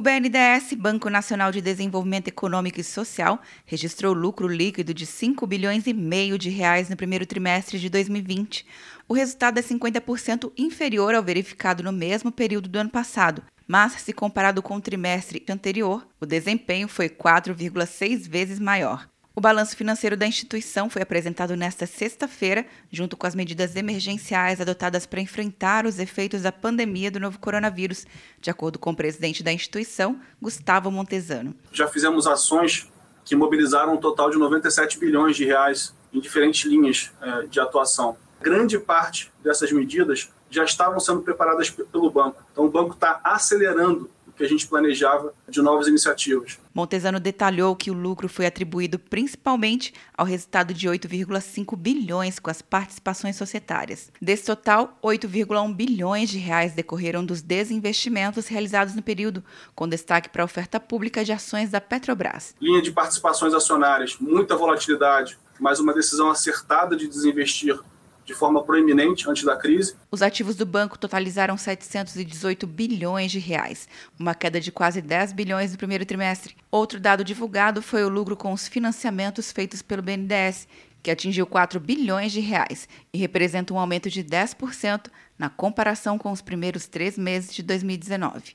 O BNDES, Banco Nacional de Desenvolvimento Econômico e Social, registrou lucro líquido de 5 bilhões e meio de reais no primeiro trimestre de 2020. O resultado é 50% inferior ao verificado no mesmo período do ano passado, mas se comparado com o trimestre anterior, o desempenho foi 4,6 vezes maior. O balanço financeiro da instituição foi apresentado nesta sexta-feira, junto com as medidas emergenciais adotadas para enfrentar os efeitos da pandemia do novo coronavírus, de acordo com o presidente da instituição, Gustavo Montesano. Já fizemos ações que mobilizaram um total de 97 bilhões de reais em diferentes linhas eh, de atuação. Grande parte dessas medidas já estavam sendo preparadas pelo banco. Então, o banco está acelerando que a gente planejava de novas iniciativas. Montesano detalhou que o lucro foi atribuído principalmente ao resultado de 8,5 bilhões com as participações societárias. Desse total, 8,1 bilhões de reais decorreram dos desinvestimentos realizados no período, com destaque para a oferta pública de ações da Petrobras. Linha de participações acionárias, muita volatilidade, mas uma decisão acertada de desinvestir de forma proeminente antes da crise. Os ativos do banco totalizaram 718 bilhões de reais, uma queda de quase 10 bilhões no primeiro trimestre. Outro dado divulgado foi o lucro com os financiamentos feitos pelo BNDES, que atingiu 4 bilhões de reais e representa um aumento de 10% na comparação com os primeiros três meses de 2019.